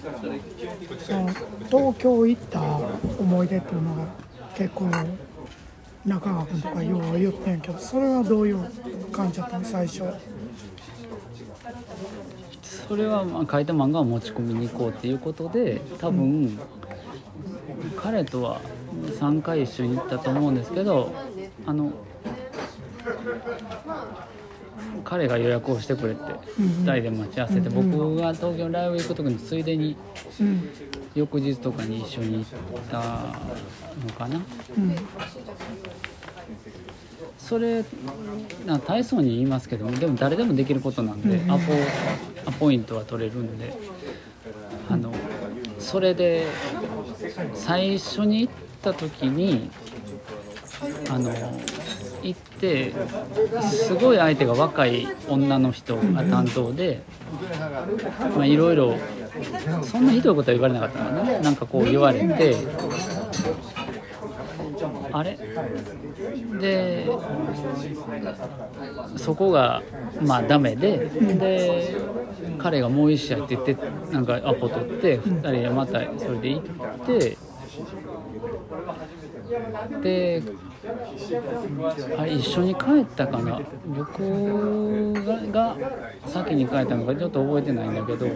その東京行った思い出っていうのが結構中川君とかよう言ってんけどそれはどういう感じだったの最初？それはまあ書いた漫画を持ち込みに行こうっていうことで多分、彼とは3回一緒に行ったと思うんですけどあの彼が予約をしてくれてうんうん。2人で待ち合わせて僕が東京のライブ行く時についでにうん。翌日とかに一緒に行ったのかな。うん。それな大層に言いますけどもでも誰でもできることなんで、うん。アポアポイントは取れるんであのそれで最初に行った時にあの行ってすごい相手が若い女の人が担当でいろいろそんなひどいことは言われなかったのかななんかこう言われてあれ？でそこがまあダメでで彼がもう一試合って言ってなんかアポ取って2人でまたそれで行ってであれ一緒に帰ったかな。僕がが先に帰ったのかちょっと覚えてないんだけど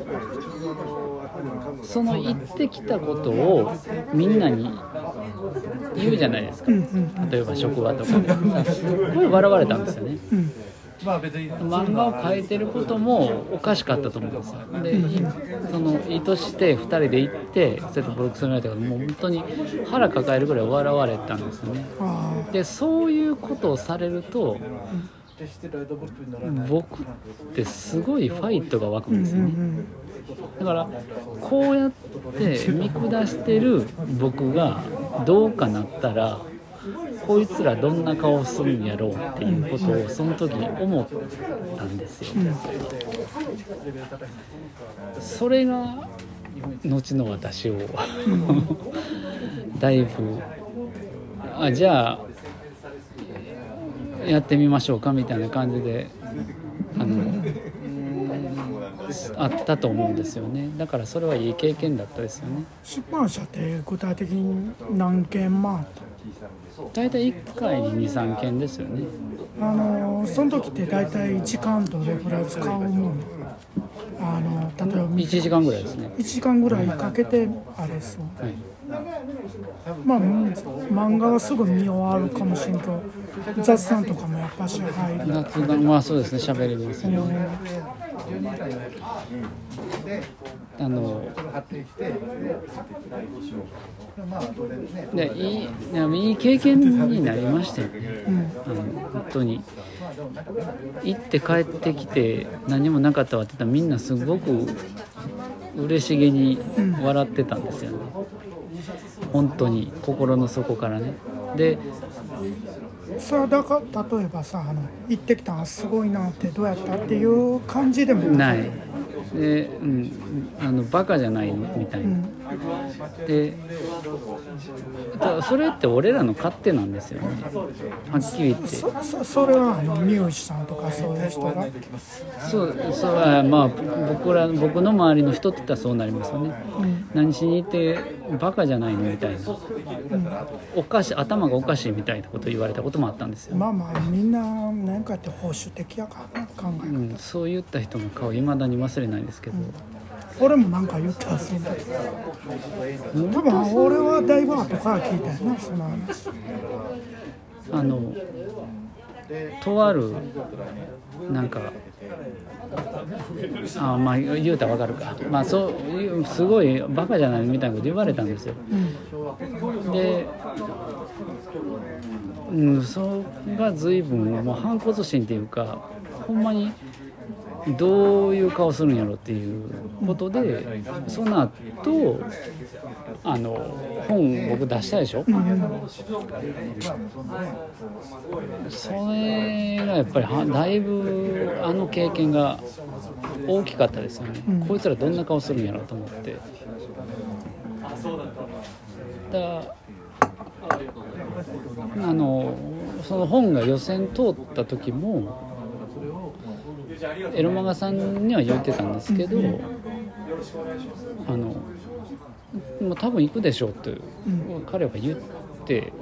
その行ってきたことをみんなに言うじゃないですか。例えば職場とかで。すっごい笑われたんですよね。うん漫画を描いてることもおかしかったと思うんですよでいその意図して2人で行ってそうやってボロクソになられたからもう本当に腹抱えるぐらい笑われたんですよね。あでそういうことをされると僕ってすごいファイトが湧くんんですよね。うん。だからこうやって見下してる僕がどうかなったらこいつらどんな顔するんやろうっていうことをその時に思ったんですよ。それが後の私をだいぶあじゃあやってみましょうかみたいな感じであのあったと思うんですよね。だからそれはいい経験だったですよね。出版社って具体的に何件回った？大体1回に23件ですよね。あのその時って大体時間どれぐらい使うもんあの例えば1時間ぐらいですね。1時間ぐらいかけてあれですよはい。まあうん漫画はすぐ見終わるかもしれんけど雑談とかもやっぱし入る。夏がまあそうですね。喋れますよねあのでいいいい経験になりましたよね、あの本当に。行って帰ってきて何もなかったわって言ったらみんなすごく嬉しげに笑ってたんですよね。本当に心の底からね。でそれはだから例えばさあの行ってきたのすごいなってどうやったっていう感じでもない。で、うん、あのバカじゃないのみたいな、でだそれって俺らの勝手なんですよねはっきり言ってそそそれはあのミュージシャンとかそういう人が？そうそうはまあ僕ら僕の周りの人って言ったらそうなりますよね、何しに行ってバカじゃないの？みたいな、おかしい頭がおかしいみたいなこと言われたこともあったんですよ、まあまあみんな何かって保守的やからな考え、うん、そう言った人の顔いまだに忘れないですけど、俺もなんか言ったらそうだけど多分俺はだいぶ後から聞いたよなその話あのとあるなんかあまあ言うたらわかるか。まあそうすごいバカじゃないみたいなこと言われたんですよ。でうんそれが随分もう反骨心っていうかほんまにどういう顔するんやろっていうことでその後あの本僕出したでしょ、それがやっぱりはだいぶあの経験が大きかったですよね、こいつらどんな顔するんやろうと思って。だあのその本が予選通った時もエロマガさんには言ってたんですけどあのもう多分行くでしょうって、ん彼は言って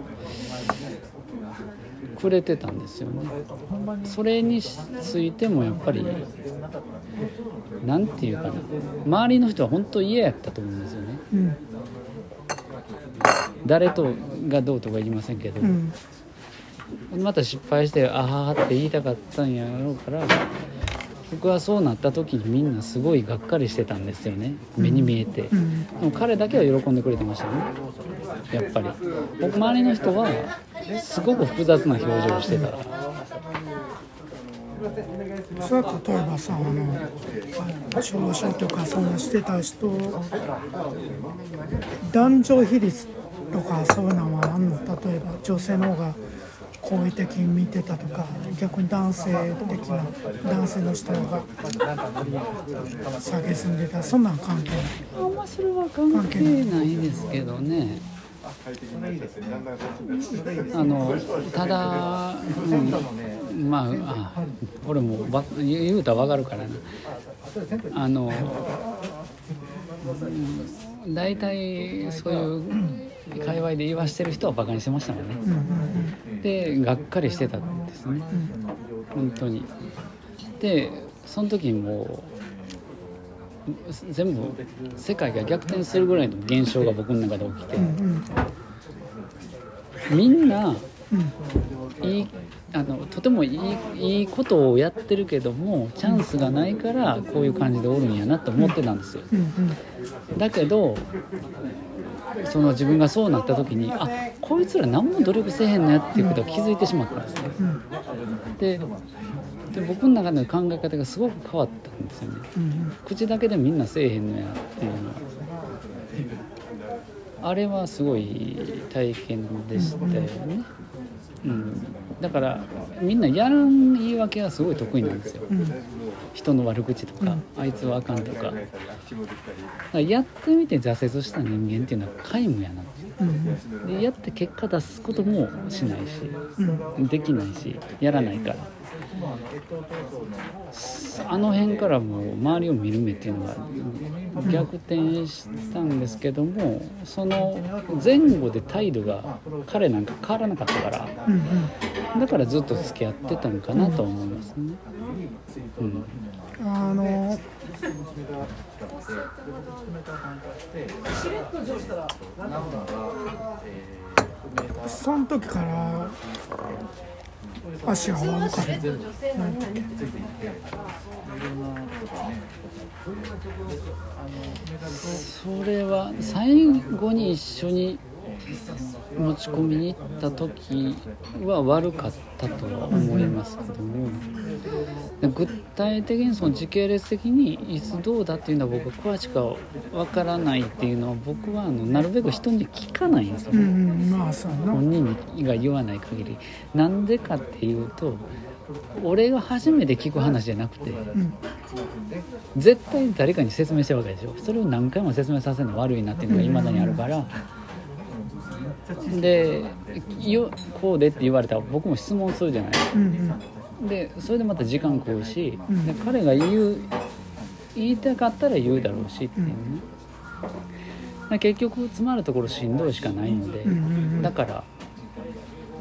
くれてたんですよね。それについてもやっぱりなんていうかな。周りの人は本当嫌やったと思うんですよね。うん。誰とがどうとか言いませんけど、うん。また失敗して「ああ」って言いたかったんやろうから僕はそうなった時にみんなすごいがっかりしてたんですよね。目に見えて、うん。でも彼だけは喜んでくれてましたね。やっぱり。僕周りの人はすごく複雑な表情をしてた。それは例えばさあの少書とかそんなしてた人男女比率とかそういうのはあんの？例えば女性の方が好意的に見てたとか逆に男性的な男性の人が下げすんでたそんなん関係ない。あんまそれは関係ないですけどね。あのただ、うん、まああ俺もわ言うたら分かるからな。あのうんそういう界隈で言わしてる人はバカにしてましたもんね。うんうんでがっかりしてたんですね。本当に。でその時にもう全部世界が逆転するぐらいの現象が僕の中で起きて。うんうん。みんなうんいいあのとてもいいいいことをやってるけどもチャンスがないからこういう感じでおるんやなと思ってたんですよ。だけどその自分がそうなった時にあこいつら何も努力せえへんのやっていうことを気づいてしまったんですね。うん。でで僕の中での考え方がすごく変わったんですよね。うん。口だけでみんなせえへんのやっていうのは。あれはすごい体験でしたよね、うん、だからみんなやらん言い訳はすごい得意なんですよ。うん。人の悪口とか、あいつはあかんとか。だからやってみて挫折した人間っていうのは皆無やなう。ん。でやって結果出すこともしないしうん。できないしやらないから。あの辺からもう周りを見る目っていうのが逆転したんですけどもその前後で態度が彼なんか変わらなかったからうんだからずっと付き合ってたのかなと思いますね。うんあのその時から足が悪かったそれは最後に一緒に持ち込みに行った時は悪かったとは思いますけども具体的にその時系列的にいつどうだっていうのは僕は詳しくは分からないっていうのは僕はあのなるべく人に聞かないんですよ。本人が言わない限り。なんでかっていうと俺が初めて聞く話じゃなくてうん。絶対誰かに説明してるわけでしょ。それを何回も説明させるの悪いなっていうのがいまだにあるからでよこうでって言われたら僕も質問するじゃない。うんでそれでまた時間食うし、うん。で彼が言う言いたかったら言うだろうしっていうね、で結局詰まるところしんどいしかないので、うんうんだから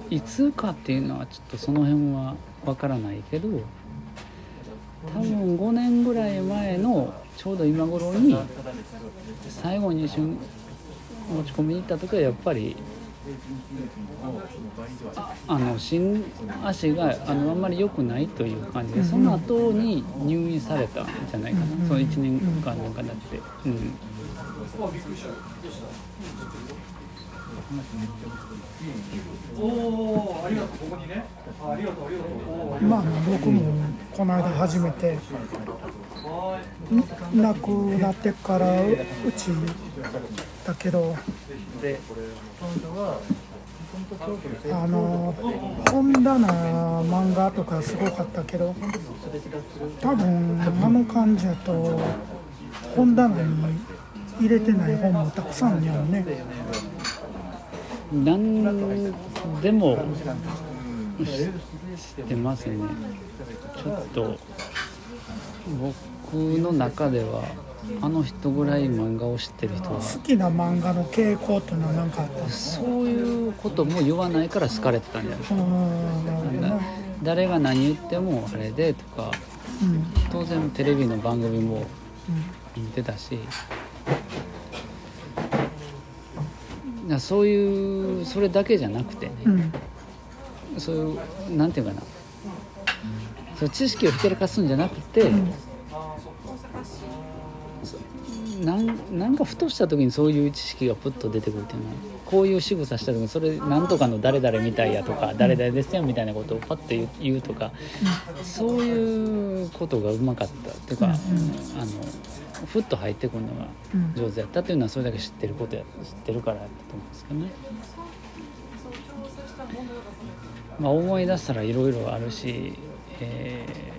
いつかっていうのはちょっとその辺はわからないけど多分5年ぐらい前のちょうど今頃に最後に一緒に持ち込みに行った時はやっぱりああの新足があのあんまり良くないという感じでその後に入院されたんじゃないかな、うんその1年間なん。かだって、うん、まあ僕もこの間初めてん亡くなってからうちだけどあの本棚漫画とかすごかったけど多分あの感じやと本棚に入れてない本もたくさんあるよね。何でも知ってますね。ちょっと僕の中ではあの人ぐらい漫画を知ってる人は。好きな漫画の傾向っていうのは何かあったそういうことも言わないから好かれてたんじゃない？ですうか誰が何言ってもあれでとか。うん。当然テレビの番組も見てたし。なそういうそれだけじゃなくてね、うん。うんそういうなんていうかな。そう知識をひけらかすんじゃなくて、なんかふとした時にそういう知識がプッと出てくるっていうのはこういう仕草した時にそれなんとかの誰々みたいやとか誰々ですよみたいなことをパッと言うとかそういうことがうまかったっていうか、あのふっと入ってくるのがうん上手やったっていうのはそれだけ知ってることや知ってるからやったと思うんですけどね。まあ、思い出したらいろいろあるし、えーえ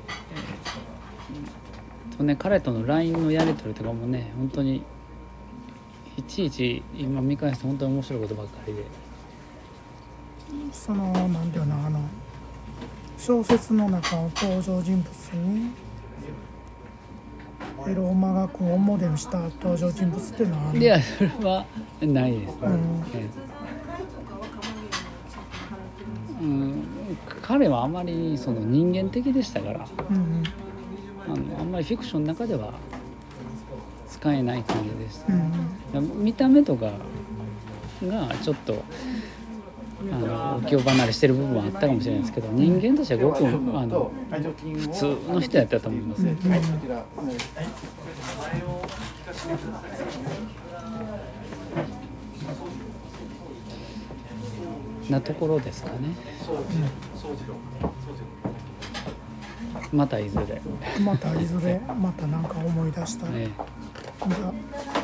ーとね、彼との LINE のやり取りとかもね本当にいちいち今見返すと本当に面白いことばっかりで。そのなんていうのあの小説の中の登場人物にエロマガ君をモデルした登場人物っていうのはあるいやそれはないです、うん。えーうん、彼はあまりその人間的でしたから。うん。あのあんまりフィクションの中では使えない感じでしたうん。うん見た目とかがちょっとあの浮世離れしてる部分はあったかもしれないですけど人間としてはごくあの普通の人やったと思います。よ、なところですかね、またいずれ、またいずれまた何か思い出した。ら、ね你知